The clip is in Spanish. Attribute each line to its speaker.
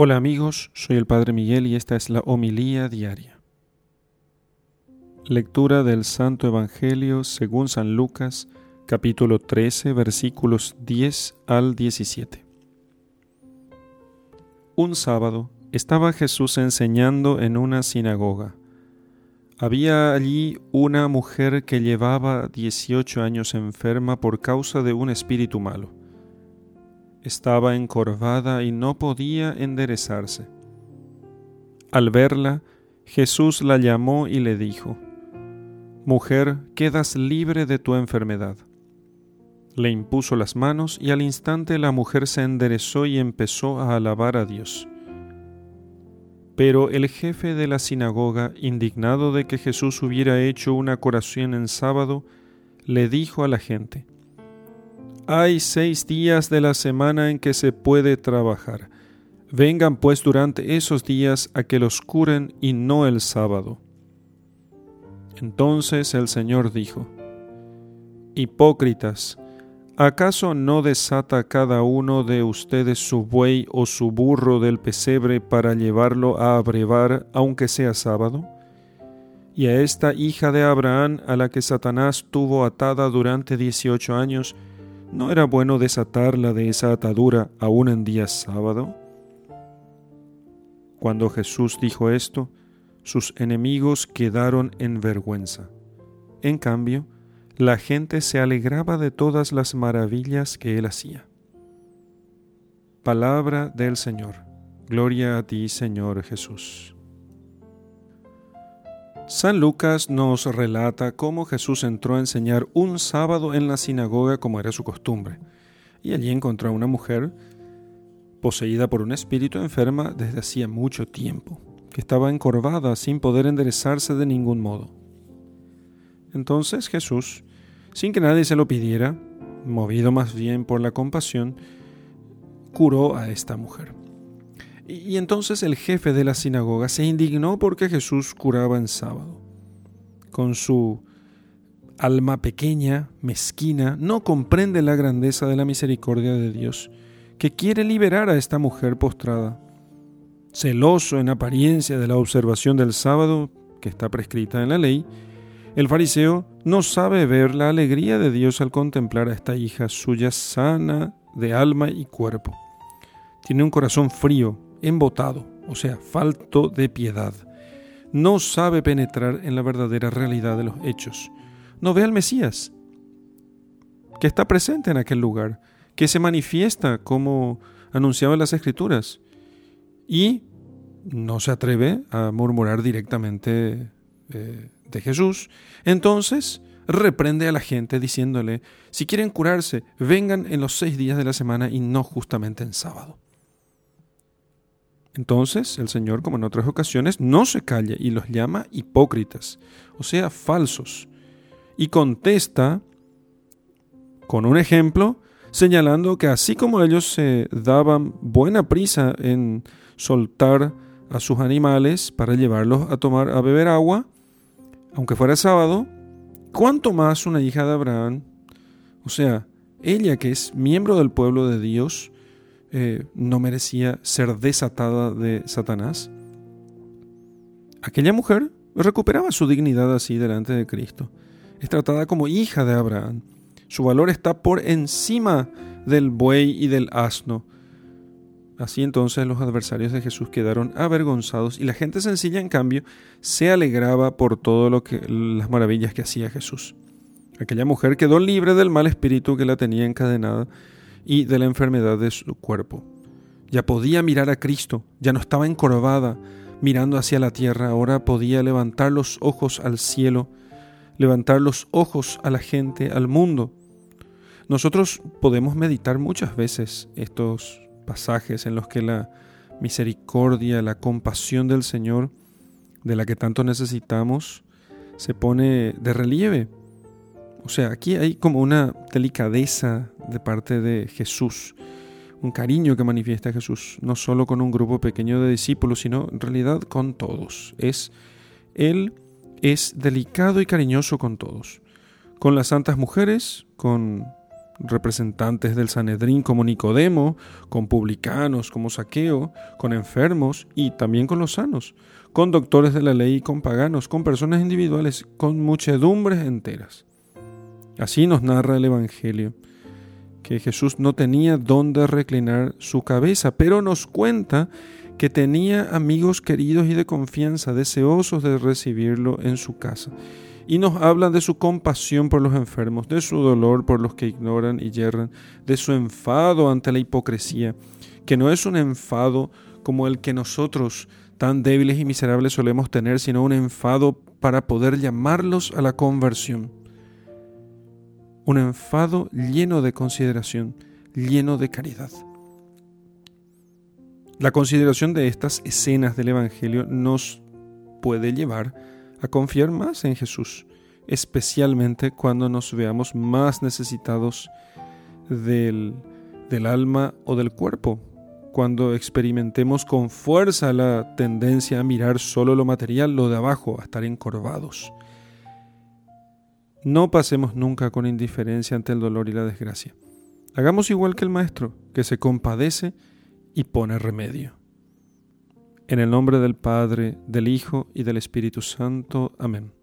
Speaker 1: Hola amigos, soy el Padre Miguel y esta es la homilía diaria. Lectura del Santo Evangelio según San Lucas, capítulo 13, versículos 10 al 17. Un sábado estaba Jesús enseñando en una sinagoga. Había allí una mujer que llevaba 18 años enferma por causa de un espíritu malo estaba encorvada y no podía enderezarse. Al verla, Jesús la llamó y le dijo, Mujer, quedas libre de tu enfermedad. Le impuso las manos y al instante la mujer se enderezó y empezó a alabar a Dios. Pero el jefe de la sinagoga, indignado de que Jesús hubiera hecho una curación en sábado, le dijo a la gente, hay seis días de la semana en que se puede trabajar. Vengan pues durante esos días a que los curen y no el sábado. Entonces el Señor dijo, Hipócritas, ¿acaso no desata cada uno de ustedes su buey o su burro del pesebre para llevarlo a abrevar aunque sea sábado? Y a esta hija de Abraham a la que Satanás tuvo atada durante dieciocho años, ¿No era bueno desatarla de esa atadura aún en día sábado? Cuando Jesús dijo esto, sus enemigos quedaron en vergüenza. En cambio, la gente se alegraba de todas las maravillas que él hacía. Palabra del Señor. Gloria a ti, Señor Jesús. San Lucas nos relata cómo Jesús entró a enseñar un sábado en la sinagoga como era su costumbre, y allí encontró a una mujer poseída por un espíritu enferma desde hacía mucho tiempo, que estaba encorvada sin poder enderezarse de ningún modo. Entonces Jesús, sin que nadie se lo pidiera, movido más bien por la compasión, curó a esta mujer. Y entonces el jefe de la sinagoga se indignó porque Jesús curaba en sábado. Con su alma pequeña, mezquina, no comprende la grandeza de la misericordia de Dios, que quiere liberar a esta mujer postrada. Celoso en apariencia de la observación del sábado, que está prescrita en la ley, el fariseo no sabe ver la alegría de Dios al contemplar a esta hija suya sana de alma y cuerpo. Tiene un corazón frío, embotado, o sea, falto de piedad. No sabe penetrar en la verdadera realidad de los hechos. No ve al Mesías, que está presente en aquel lugar, que se manifiesta como anunciaba en las Escrituras, y no se atreve a murmurar directamente eh, de Jesús. Entonces reprende a la gente diciéndole, si quieren curarse, vengan en los seis días de la semana y no justamente en sábado. Entonces el Señor, como en otras ocasiones, no se calla y los llama hipócritas, o sea, falsos, y contesta con un ejemplo señalando que así como ellos se daban buena prisa en soltar a sus animales para llevarlos a tomar a beber agua, aunque fuera sábado, cuánto más una hija de Abraham, o sea, ella que es miembro del pueblo de Dios, eh, no merecía ser desatada de Satanás? Aquella mujer recuperaba su dignidad así delante de Cristo. Es tratada como hija de Abraham. Su valor está por encima del buey y del asno. Así entonces los adversarios de Jesús quedaron avergonzados y la gente sencilla en cambio se alegraba por todo lo que las maravillas que hacía Jesús. Aquella mujer quedó libre del mal espíritu que la tenía encadenada y de la enfermedad de su cuerpo. Ya podía mirar a Cristo, ya no estaba encorvada mirando hacia la tierra, ahora podía levantar los ojos al cielo, levantar los ojos a la gente, al mundo. Nosotros podemos meditar muchas veces estos pasajes en los que la misericordia, la compasión del Señor, de la que tanto necesitamos, se pone de relieve. O sea, aquí hay como una delicadeza de parte de Jesús, un cariño que manifiesta Jesús, no solo con un grupo pequeño de discípulos, sino en realidad con todos. Es Él es delicado y cariñoso con todos, con las santas mujeres, con representantes del Sanedrín como Nicodemo, con publicanos como Saqueo, con enfermos y también con los sanos, con doctores de la ley y con paganos, con personas individuales, con muchedumbres enteras. Así nos narra el Evangelio, que Jesús no tenía dónde reclinar su cabeza, pero nos cuenta que tenía amigos queridos y de confianza, deseosos de recibirlo en su casa y nos habla de su compasión por los enfermos, de su dolor por los que ignoran y yerran, de su enfado ante la hipocresía, que no es un enfado como el que nosotros tan débiles y miserables solemos tener, sino un enfado para poder llamarlos a la conversión. Un enfado lleno de consideración, lleno de caridad. La consideración de estas escenas del Evangelio nos puede llevar a confiar más en Jesús, especialmente cuando nos veamos más necesitados del, del alma o del cuerpo, cuando experimentemos con fuerza la tendencia a mirar solo lo material, lo de abajo, a estar encorvados. No pasemos nunca con indiferencia ante el dolor y la desgracia. Hagamos igual que el Maestro, que se compadece y pone remedio. En el nombre del Padre, del Hijo y del Espíritu Santo. Amén.